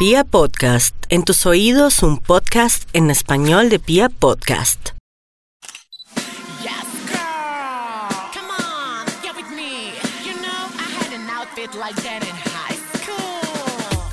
Pia Podcast, en tus oídos un podcast en español de Pia Podcast. Yes, girl. Come on, get with me. You know I had an outfit like that.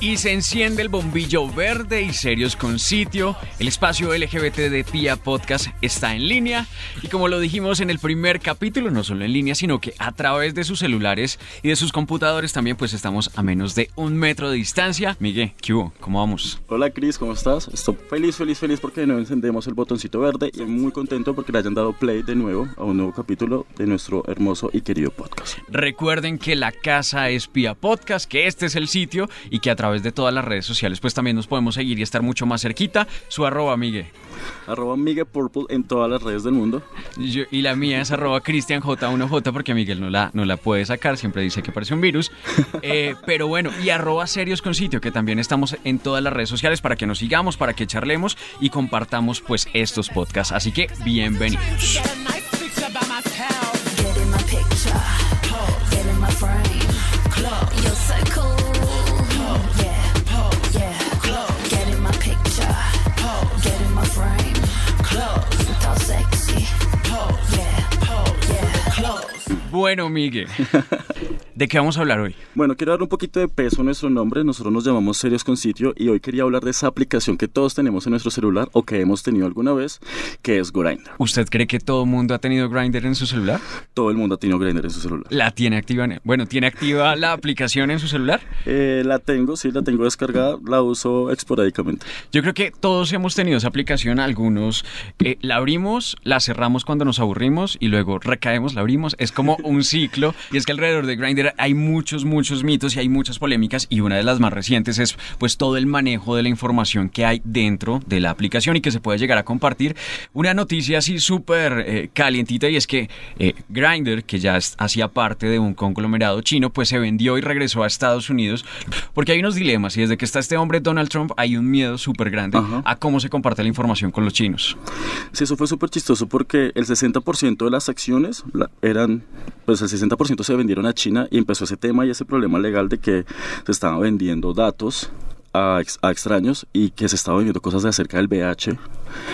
Y se enciende el bombillo verde y serios con sitio. El espacio LGBT de Pia Podcast está en línea. Y como lo dijimos en el primer capítulo, no solo en línea, sino que a través de sus celulares y de sus computadores también, pues estamos a menos de un metro de distancia. Miguel, ¿qué hubo? ¿Cómo vamos? Hola Cris, ¿cómo estás? Estoy feliz, feliz, feliz porque de nuevo encendemos el botoncito verde y muy contento porque le hayan dado play de nuevo a un nuevo capítulo de nuestro hermoso y querido podcast. Recuerden que la casa es Pia Podcast, que este es el sitio y que a través de todas las redes sociales pues también nos podemos seguir y estar mucho más cerquita. Su arroba, Miguel. Arroba Miguel Purple en todas las redes del mundo. Yo- y la mía es arroba cristianj1j porque Miguel no la, no la puede sacar, siempre dice que parece un virus. Eh, pero bueno, y arroba serios con sitio, que también estamos en todas las redes sociales para que nos sigamos, para que charlemos y compartamos pues estos podcasts. Así que bienvenidos. Bueno, Miguel, ¿de qué vamos a hablar hoy? Bueno, quiero dar un poquito de peso a nuestro nombre. Nosotros nos llamamos Serios con Sitio y hoy quería hablar de esa aplicación que todos tenemos en nuestro celular o que hemos tenido alguna vez, que es Grindr. ¿Usted cree que todo el mundo ha tenido Grindr en su celular? Todo el mundo ha tenido Grindr en su celular. ¿La tiene activa? en- Bueno, ¿tiene activa la aplicación en su celular? Eh, la tengo, sí, la tengo descargada, la uso esporádicamente. Yo creo que todos hemos tenido esa aplicación, algunos eh, la abrimos, la cerramos cuando nos aburrimos y luego recaemos, la abrimos, es como un ciclo y es que alrededor de Grindr hay muchos, muchos mitos y hay muchas polémicas y una de las más recientes es pues todo el manejo de la información que hay dentro de la aplicación y que se puede llegar a compartir. Una noticia así súper eh, calientita y es que eh, Grindr, que ya hacía parte de un conglomerado chino, pues se vendió y regresó a Estados Unidos porque hay unos dilemas y desde que está este hombre Donald Trump hay un miedo súper grande Ajá. a cómo se comparte la información con los chinos. Sí, eso fue súper chistoso porque el 60% de las acciones eran, pues el 60% se vendieron a China y empezó ese tema y ese problema legal de que se estaban vendiendo datos a, ex- a extraños y que se estaba vendiendo cosas de acerca del VH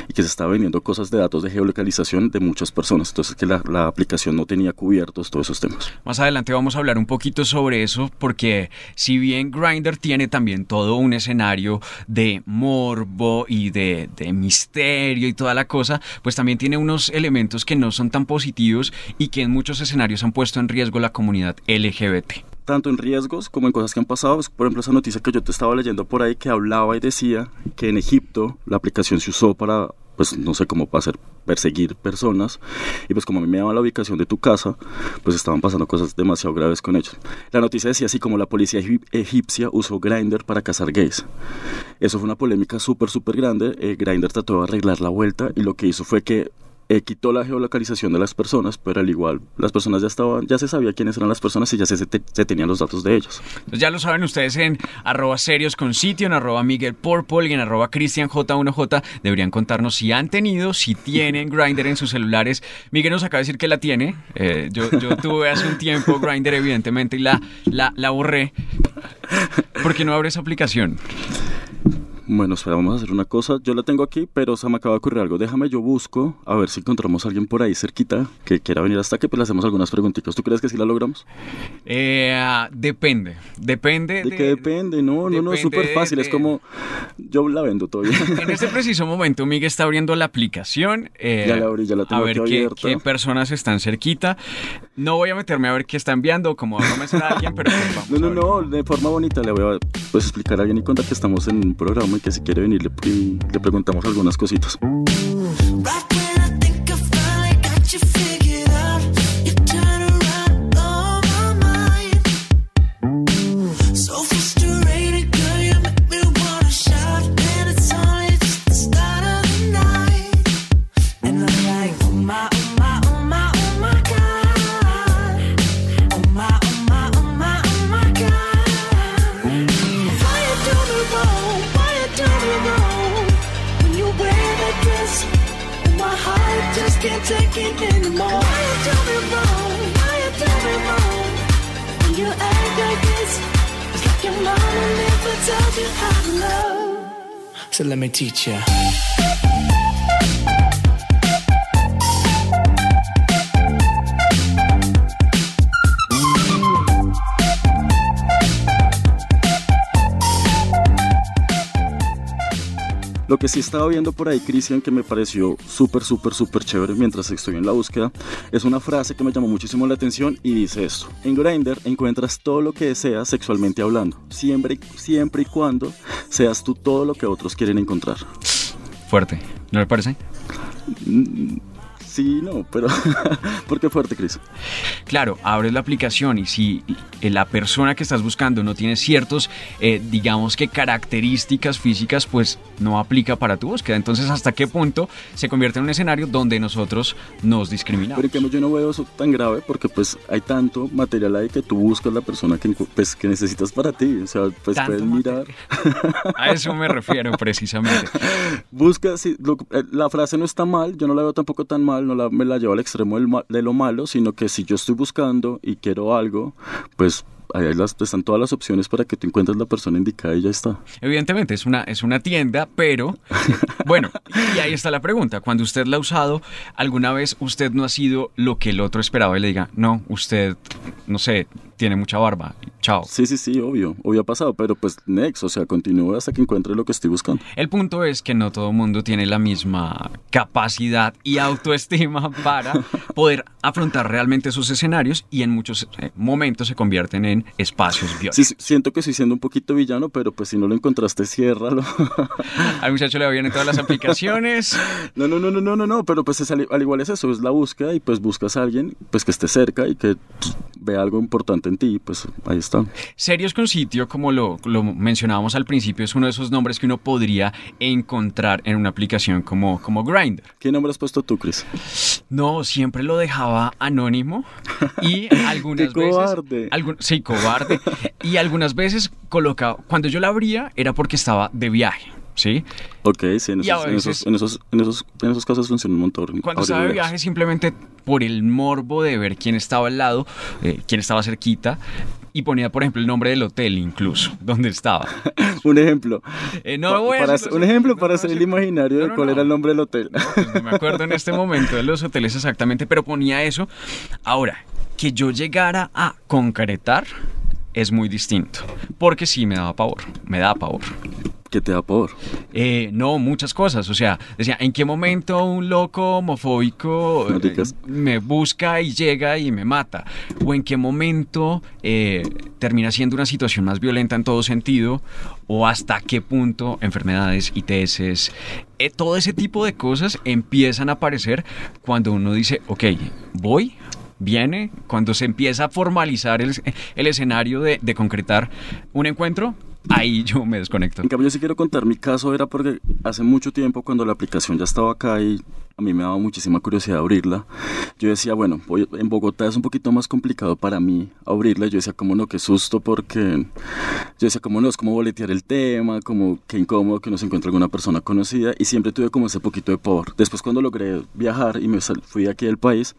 y que se estaba vendiendo cosas de datos de geolocalización de muchas personas. Entonces que la, la aplicación no tenía cubiertos todos esos temas. Más adelante vamos a hablar un poquito sobre eso porque si bien Grindr tiene también todo un escenario de morbo y de, de misterio y toda la cosa, pues también tiene unos elementos que no son tan positivos y que en muchos escenarios han puesto en riesgo la comunidad LGBT. Tanto en riesgos como en cosas que han pasado. Pues, por ejemplo, esa noticia que yo te estaba leyendo por ahí que hablaba y decía que en Egipto la aplicación se usó para, pues no sé cómo para hacer perseguir personas. Y pues como a mí me daba la ubicación de tu casa pues estaban pasando cosas demasiado graves con ellos la noticia decía así como la policía egip- egipcia usó Grindr para cazar gays eso fue una polémica súper súper grande. Eh, Grindr trató de arreglar la vuelta y lo que hizo fue que eh, quitó la geolocalización de las personas, pero al igual las personas ya estaban, ya se sabía quiénes eran las personas y ya se, se, se tenían los datos de ellos. Entonces ya lo saben ustedes en arroba serios con sitio, en arroba Miguel Purple y en arroba cristianj1j. Deberían contarnos si han tenido, si tienen Grindr en sus celulares. Miguel nos acaba de decir que la tiene. Eh, yo, yo tuve hace un tiempo Grindr evidentemente y la, la, la borré. ¿Por qué no abre esa aplicación? Bueno, espera, vamos a hacer una cosa. Yo la tengo aquí, pero se me acaba de ocurrir algo. Déjame, yo busco a ver si encontramos a alguien por ahí cerquita que quiera venir hasta aquí, pues le hacemos algunas preguntitas. ¿Tú crees que sí la logramos? Eh, ah, depende. Depende ¿De, qué depende? No, no, no, es súper fácil. Es de- como, yo la vendo todavía. En este preciso momento, Miguel está abriendo la aplicación. eh, Ya la abrí, ya la tengo A ver qué, abierta. qué personas están cerquita. No voy a meterme a ver qué está enviando, como a comenzar a alguien, pero pues vamos No, no, a no, de forma bonita le voy a pues, explicar a alguien y contar que estamos en un programa que si quiere venir le, le preguntamos algunas cositas. Teach you. Lo que sí estaba viendo por ahí, Cristian, que me pareció súper, súper, súper chévere mientras estoy en la búsqueda, es una frase que me llamó muchísimo la atención y dice esto. En Grindr encuentras todo lo que deseas sexualmente hablando, siempre, siempre y cuando seas tú todo lo que otros quieren encontrar. Fuerte, ¿no le parece? Sí, no, pero ¿por qué fuerte, Cris? Claro, abres la aplicación y si eh, la persona que estás buscando no tiene ciertos, eh, digamos que características físicas, pues no aplica para tu búsqueda. Entonces, ¿hasta qué punto se convierte en un escenario donde nosotros nos discriminamos? Pero yo no veo eso tan grave porque pues hay tanto material ahí que tú buscas la persona que, pues, que necesitas para ti. O sea, pues puedes mirar. A eso me refiero precisamente. Busca, sí, lo- eh, la frase no está mal, yo no la veo tampoco tan mal, no la, me la llevo al extremo del de lo malo, sino que si yo estoy buscando y quiero algo, pues ahí las, están todas las opciones para que tú encuentres la persona indicada y ya está. Evidentemente es una, es una tienda, pero bueno, y ahí está la pregunta. Cuando usted la ha usado, ¿alguna vez usted no ha sido lo que el otro esperaba y le diga, no, usted, no sé, tiene mucha barba, chao? Sí, sí, sí, obvio, obvio ha pasado, pero pues next, o sea, continúe hasta que encuentre lo que estoy buscando. El punto es que no todo mundo tiene la misma capacidad y autoestima para poder afrontar realmente esos escenarios y en muchos eh, momentos se convierten en espacios violentos. Sí, siento que estoy siendo un poquito villano, pero pues si no lo encontraste, ciérralo. Al muchacho le va bien en todas las aplicaciones. No, no, no, no, no, no, no, pero pues es al, al igual es eso, es la búsqueda y pues buscas a alguien pues que esté cerca y que vea algo importante en ti, pues ahí está. Serios con sitio, como lo, lo mencionábamos al principio, es uno de esos nombres que uno podría encontrar en una aplicación como, como Grindr. ¿Qué nombre has puesto tú, Chris? No, siempre lo dejaba anónimo y algunas Qué veces... cobarde. algun- sí, cobarde. Y algunas veces colocaba... Cuando yo la abría era porque estaba de viaje, ¿sí? Ok, sí, en esos, en esos, en esos, en esos, en esos casos funciona un montón. Cuando estaba de viaje simplemente por el morbo de ver quién estaba al lado, eh, quién estaba cerquita y ponía, por ejemplo, el nombre del hotel incluso, donde estaba. Un ejemplo. Eh, no Pa- voy a para hacer- un ejemplo no para hacer el imaginario No, de no, cuál no. era el nombre del hotel. Pues no me acuerdo en este momento de los hoteles exactamente, pero ponía eso. Ahora, que yo llegara a concretar es muy distinto, porque sí me daba pavor, me da pavor. que te da por. Eh, no, muchas cosas. O sea, decía, ¿en qué momento un loco homofóbico No eh, me busca y llega y me mata? ¿O en qué momento eh, termina siendo una situación más violenta en todo sentido? ¿O hasta qué punto enfermedades, ITS, eh, todo ese tipo de cosas empiezan a aparecer cuando uno dice, ok, voy, viene, cuando se empieza a formalizar el, el escenario de, de concretar un encuentro, ahí yo me desconecto. En cambio, yo sí quiero contar mi caso, era porque hace mucho tiempo, cuando la aplicación ya estaba acá y a mí me daba muchísima curiosidad abrirla, yo decía, bueno, voy- en Bogotá es un poquito más complicado para mí abrirla. Yo decía, como no, qué susto, porque yo decía, como no, es como boletear el tema, como qué incómodo que no se encuentre alguna persona conocida, y siempre tuve como ese poquito de pavor. Después, cuando logré viajar y me fui aquí del país,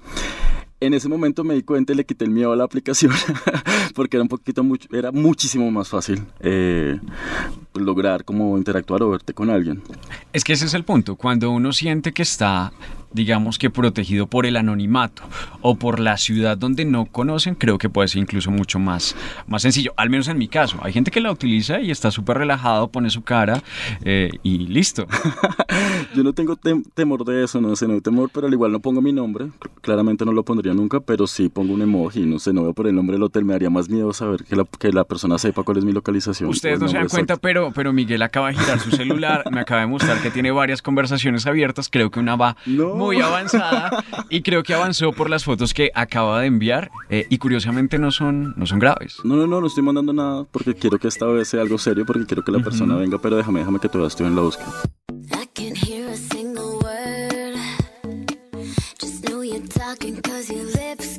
en ese momento me di cuenta y le quité el miedo a la aplicación porque era un poquito mucho, era muchísimo más fácil eh, lograr como interactuar o verte con alguien. Es que ese es el punto. Cuando uno siente que está, digamos que protegido por el anonimato o por la ciudad donde no conocen, creo que puede ser incluso mucho más, más sencillo. Al menos en mi caso. Hay gente que la utiliza y está súper relajado, pone su cara eh, y listo. Yo no tengo tem- temor de eso, no sé, no hay temor, pero al igual no pongo mi nombre. Cl- Claramente no lo pondría nunca, pero sí pongo un emoji, no sé, no veo por el nombre del hotel, me daría más miedo saber que la, que la persona sepa cuál es mi localización. Ustedes no se dan cuenta, exacto. pero, pero Miguel acaba de girar su celular, me acaba de mostrar que tiene varias conversaciones abiertas, creo que una va No. Muy avanzada y creo que avanzó por las fotos que acaba de enviar eh, y curiosamente no son, no son graves. No, no, no, no estoy mandando nada porque quiero que esta vez sea algo serio, porque quiero que la persona venga, pero déjame, déjame que todavía estoy en la búsqueda. I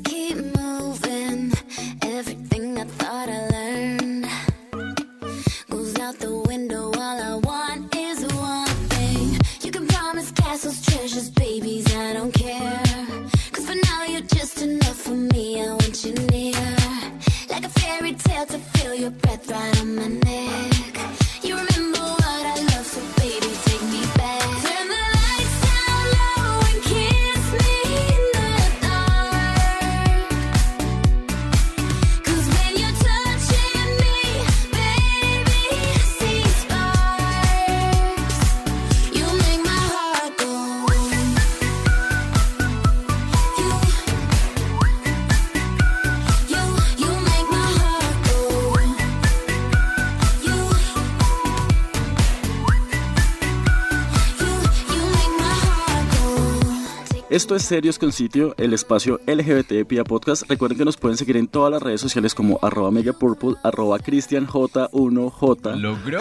Esto es Serios con Sitio, el espacio LGBT de Pia Podcast. Recuerden que nos pueden seguir en todas las redes sociales como arroba megapurple, arroba cristianj1j, ¡Logró!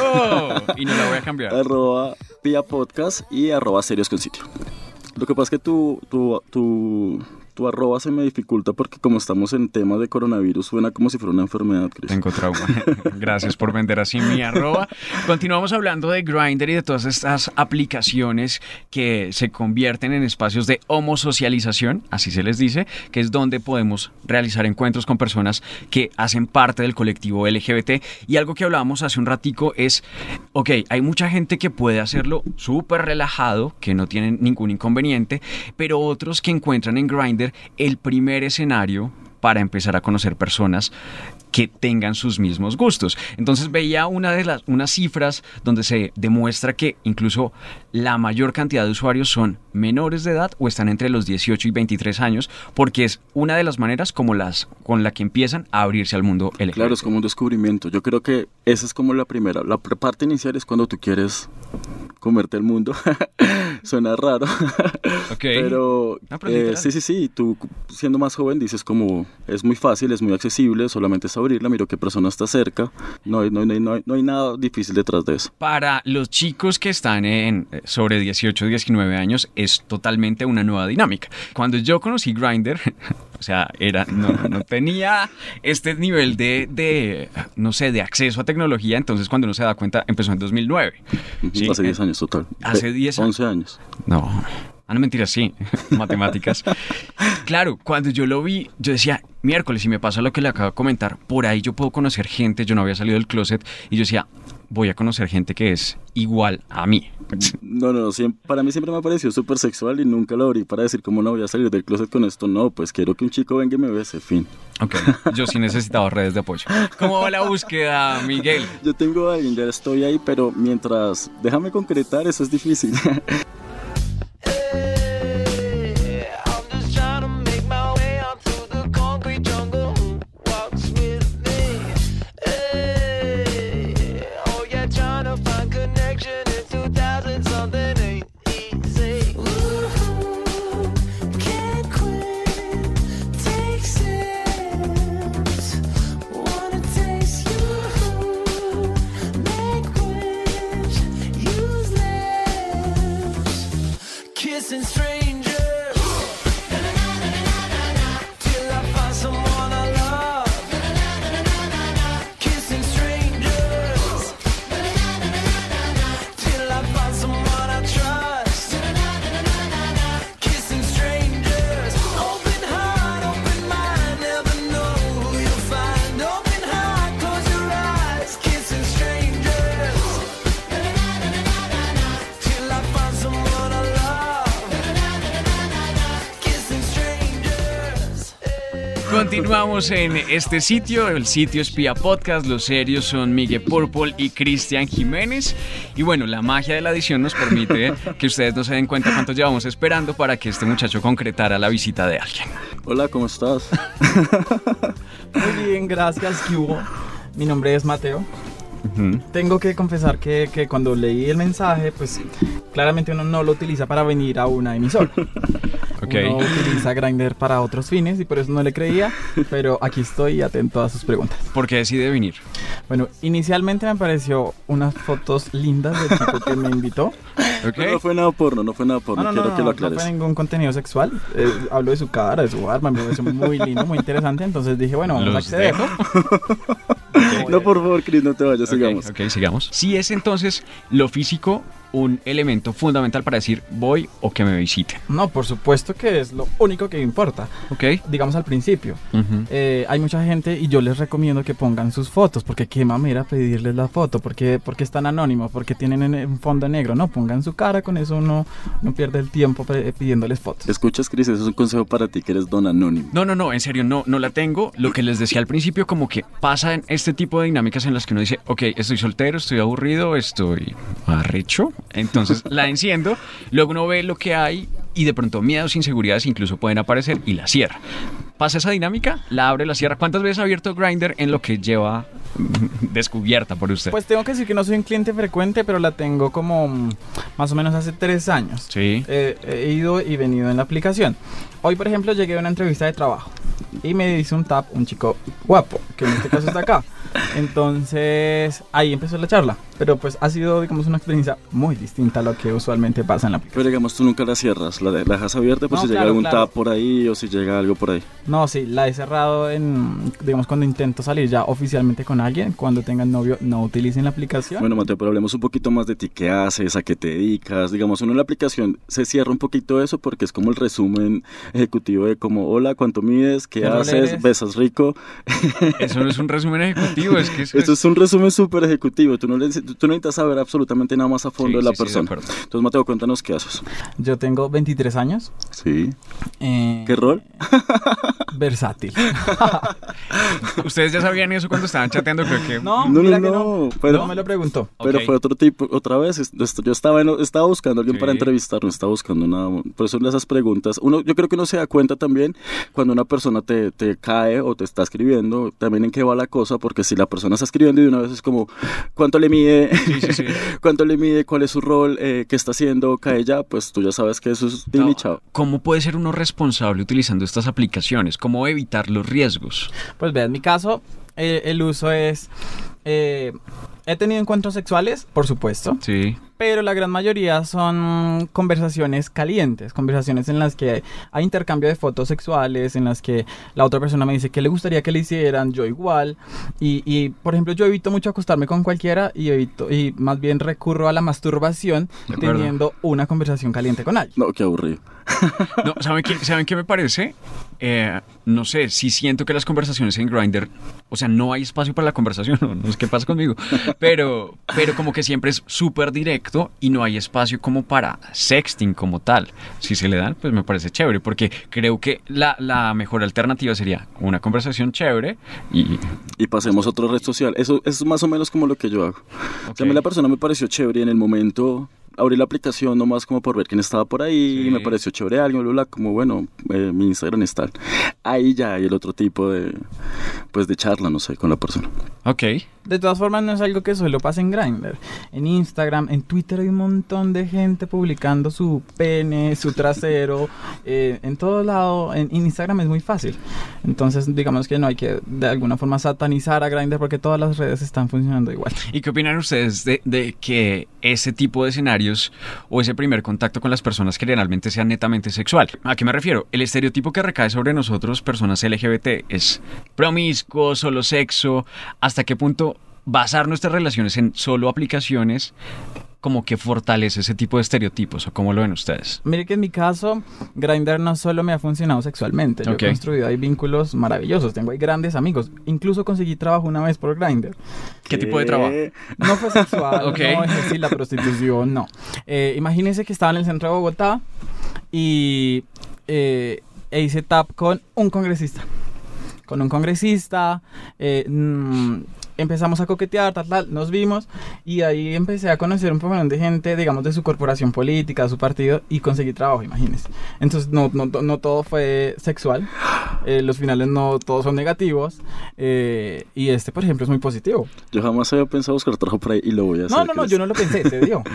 Y no la voy a cambiar. arroba Pia Podcast y arroba Serios con Sitio. Lo que pasa es que tu, tu, tu, tu arroba se me dificulta porque como estamos en tema de coronavirus suena como si fuera una enfermedad, Cris. Tengo trauma. Gracias por vender así mi arroba. Continuamos hablando de Grindr y de todas estas aplicaciones que se convierten en espacios de homosocialización, así se les dice, que es donde podemos realizar encuentros con personas que hacen parte del colectivo LGBT. Y algo que hablábamos hace un ratico es, ok, hay mucha gente que puede hacerlo súper relajado, que no tienen ningún inconveniente, pero otros que encuentran en Grindr el primer escenario para empezar a conocer personas que tengan sus mismos gustos. Entonces veía una de las unas cifras donde se demuestra que incluso la mayor cantidad de usuarios son menores de edad o están entre los 18 y 23 años, porque es una de las maneras como las con la que empiezan a abrirse al mundo LGBT. Claro, es como un descubrimiento. Yo creo que esa es como la primera. La parte inicial es cuando tú quieres comerte el mundo. Suena raro. Ok. Pero No, eh, sí, sí, sí. Tú siendo más joven dices como es muy fácil, es muy accesible, solamente es abrirla, miro qué persona está cerca. No hay, no, no no hay nada difícil detrás de eso. Para los chicos que están en eh, sobre 18 19 años es totalmente una nueva dinámica. Cuando yo conocí Grindr, o sea, era no, no tenía este nivel de, de, no sé, de acceso a tecnología, entonces cuando uno se da cuenta empezó en 2009. Sí, Hace eh, 10 años total. hace Ve- 10 años. 11 años. No. Ah, no, mentira, sí. Matemáticas. Claro, cuando yo lo vi, yo decía, miércoles, y me pasa lo que le acabo de comentar, por ahí yo puedo conocer gente, yo no había salido del closet, y yo decía, voy a conocer gente que es igual a mí. No, no, no, siem- para mí siempre me ha parecido súper sexual y nunca lo abrí para decir cómo no voy a salir del closet con esto. No, pues quiero que un chico venga y me bese, fin. Ok, yo sí necesitaba redes de apoyo. ¿Cómo va la búsqueda, Miguel? Yo tengo a alguien, ya estoy ahí, pero mientras... Déjame concretar, eso es difícil. Continuamos en este sitio, el sitio Espía Podcast, los serios son Miguel Purple y Cristian Jiménez. Y bueno, la magia de la edición nos permite que ustedes no se den cuenta cuánto llevamos esperando para que este muchacho concretara la visita de alguien. Hola, ¿cómo estás? Muy bien, gracias, ¿qué hubo? Mi nombre es Mateo. Ujú. Tengo que confesar que, que cuando leí el mensaje, pues claramente uno no lo utiliza para venir a una emisora. Ok. Uno utiliza Grindr para otros fines y por eso no le creía, pero aquí estoy atento a sus preguntas. ¿Por qué decide venir? Bueno, inicialmente me pareció unas fotos lindas del tipo que me invitó. Ok. No, no fue nada porno, no fue nada porno, No, no, no, quiero no, que lo no aclares. fue ningún contenido sexual. Eh, hablo de su cara, de su arma, me pareció muy lindo, muy interesante. Entonces dije, bueno, vamos a Los acceder. No, por favor, Chris, no te vayas, sigamos. ok, sigamos. Si es entonces lo físico un elemento fundamental para decir voy o que me visiten. No, por supuesto que es lo único que importa. ¿Ok? Digamos al principio. Ujú. Eh, hay mucha gente y yo les recomiendo que pongan sus fotos, porque qué mamera pedirles la foto, porque, porque es tan anónimo, porque tienen en- un fondo negro, no, pongan su cara, con eso uno no pierde el tiempo pe- pidiéndoles fotos. Escuchas, Chris, eso es un consejo para ti que eres don anónimo. No, no, no, en serio, no, no la tengo. Lo que les decía al principio, como que pasa en este tipo de dinámicas en las que uno dice, ok, estoy soltero, estoy aburrido, estoy arrecho. Entonces la enciendo, luego uno ve lo que hay y de pronto miedos, inseguridades incluso pueden aparecer y la cierra. Pasa esa dinámica, la abre, la cierra. ¿Cuántas veces ha abierto Grindr en lo que lleva descubierta por usted. Pues tengo que decir que no soy un cliente frecuente, pero la tengo como mm, más o menos hace tres años. sí. Eh, he ido y venido en la aplicación. Hoy, por ejemplo, llegué a una entrevista de trabajo y me hizo un tap un chico guapo, que en este caso está acá. Entonces, ahí empezó la charla. Pero pues ha sido, digamos, una experiencia muy distinta a lo que usualmente pasa en la aplicación. Pero digamos, tú nunca la cierras, la, de- la dejas abierta por No, si llega algún claro. tap por ahí o si llega algo por ahí. No, sí, la he cerrado en, digamos, cuando intento salir ya oficialmente con alguien. Cuando tengan novio, no utilicen la aplicación. Bueno, Mateo, pero hablemos un poquito más de ti, qué haces, a qué te dedicas. Digamos, uno en la aplicación se cierra un poquito eso porque es como el resumen ejecutivo de como, hola, ¿cuánto mides? ¿Qué, ¿Qué rol haces? ¿Besas rico? Eso no es un resumen ejecutivo, es que eso Esto es un resumen súper ejecutivo. Tú no, le- tú no necesitas saber absolutamente nada más a fondo Sí, de la sí, sí, de persona. Entonces, Mateo, cuéntanos qué haces. Yo tengo 23 años. Sí. eh, ¿Qué rol? Versátil. Ustedes ya sabían eso cuando estaban chateando, creo que... No, No, mira no, que no, pero- no me lo preguntó. Pero Ok. fue otro tipo, otra vez, yo estaba, en- estaba buscando a alguien Sí. para entrevistar, no estaba buscando nada, por eso esas preguntas, uno, yo creo que uno se da cuenta también cuando una persona te, te cae o te está escribiendo, también en qué va la cosa, porque si la persona está escribiendo y de una vez es como, ¿cuánto le mide? Sí, sí, sí. ¿Cuánto le mide? ¿Cuál es su rol? Eh, ¿Qué está haciendo? ¿Cae ya? Pues tú ya sabes que eso es No, chao. ¿Cómo puede ser uno responsable utilizando estas aplicaciones? ¿Cómo evitar los riesgos? Pues vea, en mi caso, eh, el uso es... eh, he tenido encuentros sexuales, por supuesto, Sí. pero la gran mayoría son conversaciones calientes, conversaciones en las que hay intercambio de fotos sexuales, en las que la otra persona me dice que le gustaría que le hicieran, yo igual, y, y, por ejemplo yo evito mucho acostarme con cualquiera y evito y más bien recurro a la masturbación teniendo una conversación caliente con alguien. No, qué aburrido. No, ¿saben qué, ¿saben qué me parece? Eh, no sé, si siento que las conversaciones en Grindr, o sea, no hay espacio para la conversación, no, no sé qué pasa conmigo, pero, pero como que siempre es súper directo y no hay espacio como para sexting como tal. Si se le dan, pues me parece chévere, porque creo que la, la mejor alternativa sería una conversación chévere y... y pasemos a otra red social. Eso, eso es más o menos como lo que yo hago. O sea, a mí la persona me pareció chévere en el momento abrí la aplicación nomás como por ver quién estaba por ahí Sí. y me pareció chévere alguien, bla, bla, como bueno, eh, mi Instagram es tal. Ahí ya hay el otro tipo de, pues de charla, no sé, con la persona. Ok. De todas formas, no es algo que solo pasa en Grindr. En Instagram, en Twitter hay un montón de gente publicando su pene, su trasero. eh, en todo lado, en, en Instagram es muy fácil. Entonces, digamos que no hay que de alguna forma satanizar a Grindr porque todas las redes están funcionando igual. ¿Y qué opinan ustedes de, de que ese tipo de o ese primer contacto con las personas generalmente sea netamente sexual? ¿A qué me refiero? El estereotipo que recae sobre nosotros, personas LGBT, es promiscuo, solo sexo. ¿Hasta qué punto basar nuestras relaciones en solo aplicaciones como que fortalece ese tipo de estereotipos? ¿O cómo lo ven ustedes? Mire que en mi caso, Grindr no solo me ha funcionado sexualmente. Yo he construido ahí vínculos maravillosos. Tengo ahí grandes amigos. Incluso conseguí trabajo una vez por Grindr. ¿Qué tipo de trabajo? No fue sexual, Ok. no ejercí la prostitución, no. Eh, imagínense que estaba en el centro de Bogotá y eh, e hice tap con un congresista. Con un congresista, eh, mm, empezamos a coquetear, tal, tal, nos vimos y ahí empecé a conocer un poco de gente, digamos, de su corporación política, de su partido y conseguí trabajo, imagínense. Entonces, no, no, no todo fue sexual, eh, los finales no todos son negativos eh, y este, por ejemplo, es muy positivo. Yo jamás había pensado buscar trabajo por ahí y lo voy a hacer. No, no, no, yo no lo pensé, te digo.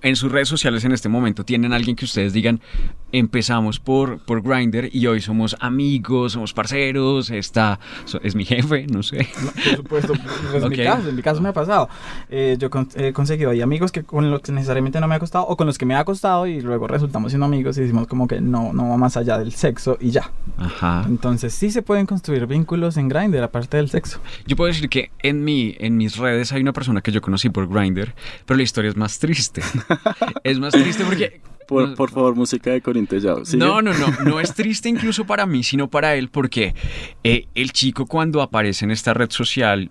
En sus redes sociales en este momento, ¿tienen alguien que ustedes digan, empezamos por, por Grindr y hoy somos amigos, somos parceros, está, es mi jefe, no sé? No, por supuesto, pues en mi caso, en mi caso me ha pasado. Eh, yo con- he conseguido ahí amigos que con los que necesariamente no me ha costado o con los que me ha costado y luego resultamos siendo amigos y decimos como que no, no va más allá del sexo y ya. Ajá. Entonces sí se pueden construir vínculos en Grindr aparte del sexo. Yo puedo decir que en mi, en mis redes hay una persona que yo conocí por Grindr, pero la historia es más triste. es más triste porque Por, por favor, música de Corintellado. ¿sigue? No, no, no, no es triste incluso para mí, sino para él, porque eh, el chico cuando aparece en esta red social,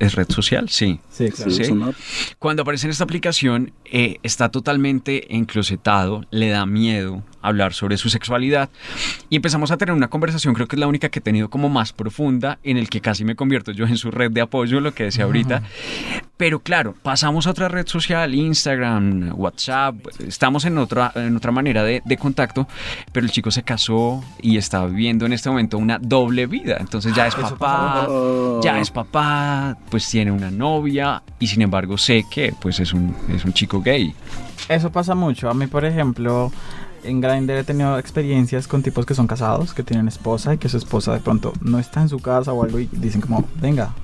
¿es red social? Sí. Sí, claro. Sí. Cuando aparece en esta aplicación, eh, está totalmente enclosetado, le da miedo hablar sobre su sexualidad y empezamos a tener una conversación, creo que es la única que he tenido como más profunda, en el que casi me convierto yo en su red de apoyo, lo que decía ahorita, Pero claro, pasamos a otra red social, Instagram, WhatsApp, estamos en otra, en otra manera de, de contacto, pero el chico se casó y está viviendo en este momento una doble vida. Entonces ya es papá, ya es papá, pues tiene una novia y sin embargo sé que pues es un, es un chico gay. Eso pasa mucho. A mí, por ejemplo, en Grindr he tenido experiencias con tipos que son casados, que tienen esposa y que su esposa de pronto no está en su casa o algo y dicen como, venga,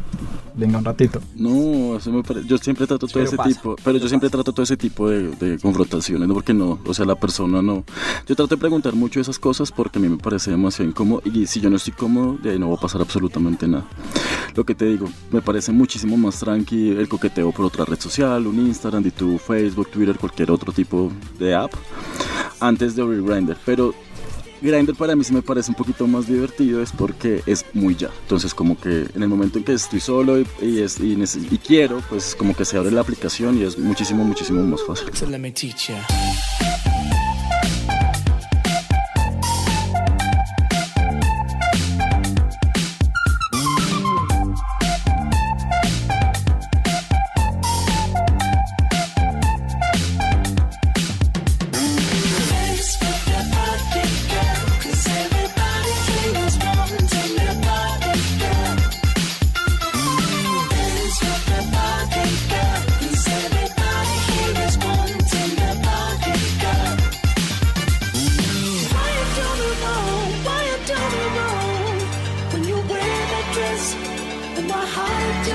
venga un ratito. No, eso me parece. Yo siempre trato todo Pero ese pasa, tipo. Pero yo siempre trato todo ese tipo de, de confrontaciones, ¿no? Porque no, o sea, la persona no. Yo trato de preguntar mucho esas cosas porque a mí me parece demasiado incómodo. Y si yo no estoy cómodo, de ahí no va a pasar absolutamente nada. Lo que te digo, me parece muchísimo más tranqui el coqueteo por otra red social, un Instagram, YouTube, Facebook, Twitter, cualquier otro tipo de app, antes de abrir Grindr. Pero Grindr para mí sí me parece un poquito más divertido es porque es muy ya. Entonces como que en el momento en que estoy solo y, es- y quiero, pues como que se abre la aplicación y es muchísimo, muchísimo más fácil.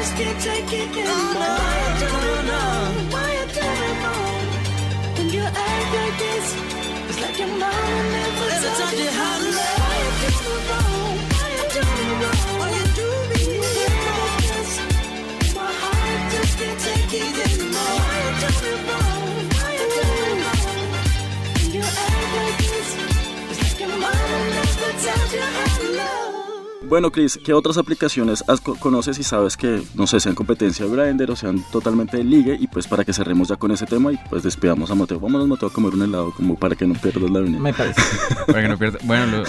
Just can't take it anymore. Why you doing wrong? Why you doing wrong? When you act like this, it's like your mama never, taught you how to love. Why you doing wrong? Why you doing Bueno, Chris, ¿qué otras aplicaciones has- co- conoces y sabes que, no sé, sean competencia de Grindr o sean totalmente de ligue? Y pues para que cerremos ya con ese tema y pues despidamos a Mateo. Vámonos, Mateo, a comer un helado como para que no pierdas la avenida. Me parece. Para que no pierdas, bueno, lo-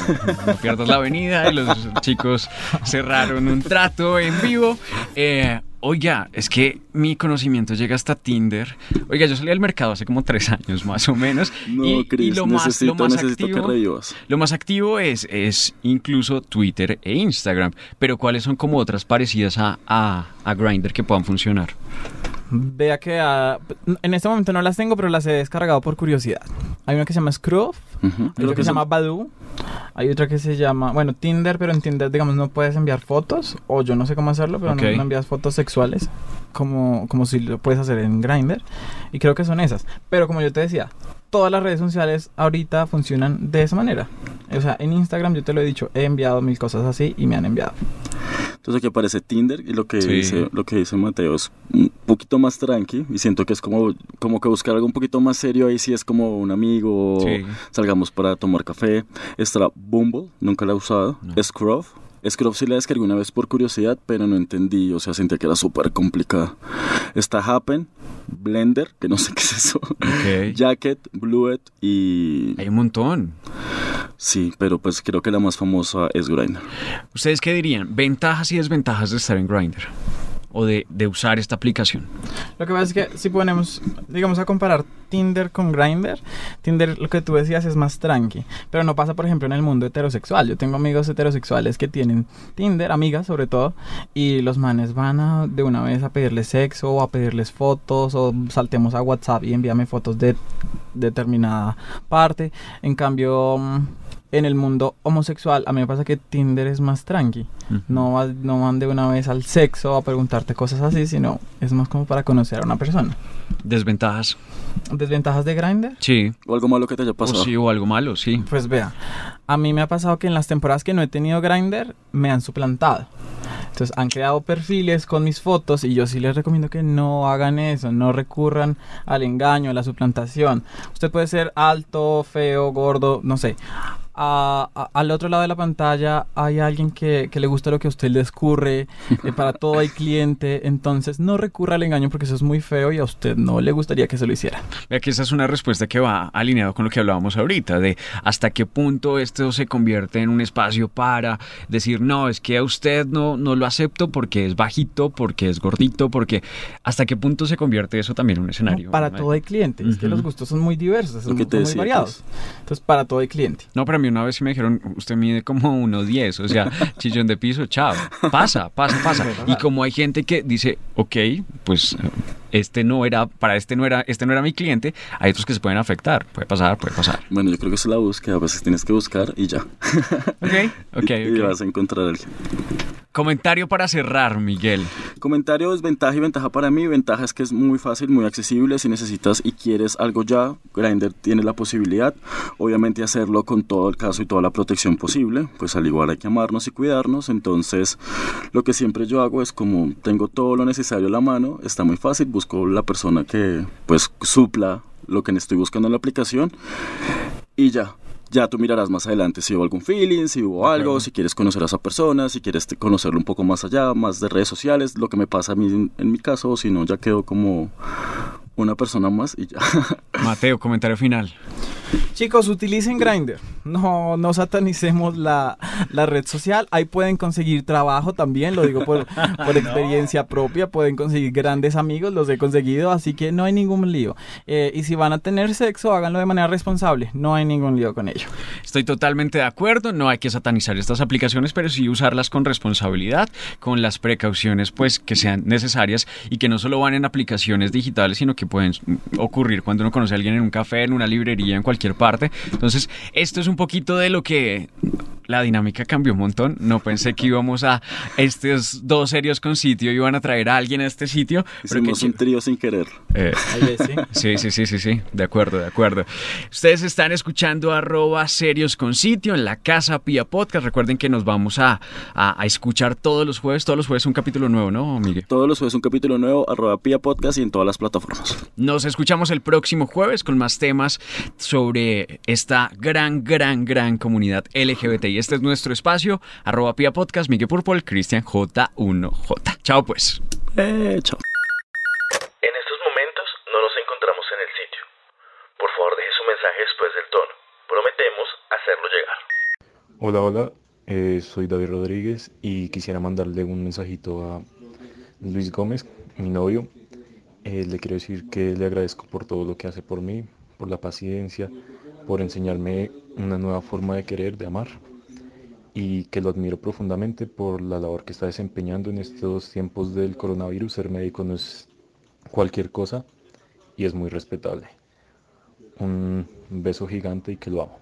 no pierdas la avenida y los chicos cerraron un trato en vivo. Eh, oiga, es que mi conocimiento llega hasta Tinder. Oiga, yo salí al mercado hace como tres años más o menos. No, y, lo más, necesito, lo más necesito que activo, lo más activo es, es incluso Twitter e Instagram. Pero ¿cuáles son como otras parecidas a, a, a Grindr que puedan funcionar? Vea que ah, en este momento no las tengo, pero las he descargado por curiosidad. Hay una que se llama Scruff, Ujú. hay Creo otra que, se son- llama Badoo, hay otra que se llama, bueno, Tinder, pero en Tinder, digamos, no puedes enviar fotos, o yo no sé cómo hacerlo, pero no- Ok. no, envías fotos sexuales, como, como si lo puedes hacer en Grindr, y creo que son esas. Pero como yo te decía, todas las redes sociales ahorita funcionan de esa manera. O sea, en Instagram yo te lo he dicho, he enviado mil cosas así y me han enviado. Entonces aquí aparece Tinder y lo que Sí. dice lo que dice Mateo es un poquito más tranqui y siento que es como como que buscar algo un poquito más serio ahí sí es como un amigo o Sí. salgamos para tomar café. Está Bumble, nunca la he usado. No. Scruff. Scruff sí la descargué una vez por curiosidad, pero no entendí, o sea, sentía que era súper complicada. Está Happen, Blender, que no sé qué es eso. Ok. Jacket, Bluet y Hay un montón. sí, pero pues creo que la más famosa es Grindr. ¿Ustedes qué dirían? ¿Ventajas y desventajas de estar en Grindr? O de, usar esta aplicación. Lo que pasa es que si ponemos, digamos, a comparar Tinder con Grindr, Tinder, lo que tú decías, es más tranqui. Pero no pasa, por ejemplo, en el mundo heterosexual. Yo tengo amigos heterosexuales que tienen Tinder, amigas sobre todo, y los manes van a, de una vez a pedirles sexo o a pedirles fotos o saltemos a WhatsApp y envíame fotos de determinada parte. En cambio, mm, en el mundo homosexual, a mí me pasa que Tinder es más tranqui. No, va- no van de una vez al sexo a preguntarte cosas así, sino es más como para conocer a una persona. Desventajas. ¿Desventajas de Grindr? Sí. O algo malo que te haya O pasado. sí, o algo malo, sí. Pues vea, a mí me ha pasado que en las temporadas que no he tenido Grindr me han suplantado. Entonces han creado perfiles con mis fotos y yo sí les recomiendo que no hagan eso, no recurran al engaño, a la suplantación. Usted puede ser alto, feo, gordo, no sé. A- a- al otro lado de la pantalla hay alguien que, que le gusta lo que a usted le escurre, eh, para todo hay cliente, entonces no recurra al engaño porque eso es muy feo y a usted no le gustaría que se lo hiciera. Vea que esa es una respuesta que va alineado con lo que hablábamos ahorita, de hasta qué punto esto se convierte en un espacio para decir, no, es que a usted no, no lo acepto porque es bajito, porque es gordito, porque hasta qué punto se convierte eso también en un No, escenario. para todo hay cliente, es que los gustos son muy diversos, son, Lo que son te muy decía, variados. Entonces, para todo hay cliente. No, pero a mí una vez sí me dijeron, usted mide como 1.10, o sea, chillón de piso, chao. Pasa, pasa, pasa. Y como hay gente que dice, ok, pues este no era, para este no era, este no era mi cliente, hay otros que se pueden afectar. Puede pasar, puede pasar. Bueno, yo creo que es la búsqueda, a veces tienes que buscar y ya. Ok, ok, Y, y ok. vas a encontrar a alguien. Comentario para cerrar, Miguel. Comentario, desventaja y ventaja para mí. Ventaja es que es muy fácil, muy accesible. Si necesitas y quieres algo ya, Grindr tiene la posibilidad, obviamente, hacerlo con todo el caso y toda la protección posible. Pues al igual hay que amarnos y cuidarnos. Entonces, lo que siempre yo hago es como tengo todo lo necesario a la mano, está muy fácil, busco la persona que pues supla lo que estoy buscando en la aplicación y ya. Ya tú mirarás más adelante si hubo algún feeling, si hubo algo, si quieres conocer a esa persona, si quieres conocerlo un poco más allá, más de redes sociales, lo que me pasa a mí en, en mi caso, o si no, ya quedo como una persona más y ya. Mateo, comentario final. Chicos, utilicen Grindr. No, no satanicemos la, la red social. Ahí pueden conseguir trabajo también, lo digo por, por experiencia propia. Pueden conseguir grandes amigos, los he conseguido, así que no hay ningún lío. Eh, y si van a tener sexo, háganlo de manera responsable. No hay ningún lío con ello. Estoy totalmente de acuerdo, no hay que satanizar estas aplicaciones, pero sí usarlas con responsabilidad, con las precauciones pues que sean necesarias y que no solo van en aplicaciones digitales, sino que pueden ocurrir cuando uno conoce a alguien en un café, en una librería, en cualquier parte. Entonces, esto es un poquito de lo que la dinámica cambió un montón. No pensé que íbamos a estos dos serios con sitio, iban a traer a alguien a este sitio. pero Hicimos un trío sin querer. Eh, ¿sí? Sí, sí, sí, sí, sí, de acuerdo, de acuerdo. Ustedes están escuchando arroba serios con sitio en la casa Pía Podcast. Recuerden que nos vamos a, a- a escuchar todos los jueves, todos los jueves un capítulo nuevo, ¿no, Miguel? Todos los jueves un capítulo nuevo, arroba Pia Podcast y en todas las plataformas. Nos escuchamos el próximo jueves con más temas sobre esta gran, gran, gran comunidad LGBTI. Este es nuestro espacio, arroba Pía Podcast, Miguel Purpol, Cristian J1J. Chao pues. Eh, chao. En estos momentos no nos encontramos en el sitio. Por favor deje su mensaje después del tono. Prometemos hacerlo llegar. Hola, hola, eh, soy David Rodríguez y quisiera mandarle un mensajito a Luis Gómez, mi novio. Eh, le quiero decir que le agradezco por todo lo que hace por mí, por la paciencia, por enseñarme una nueva forma de querer, de amar y que lo admiro profundamente por la labor que está desempeñando en estos tiempos del coronavirus. Ser médico no es cualquier cosa y es muy respetable. Un beso gigante y que lo amo.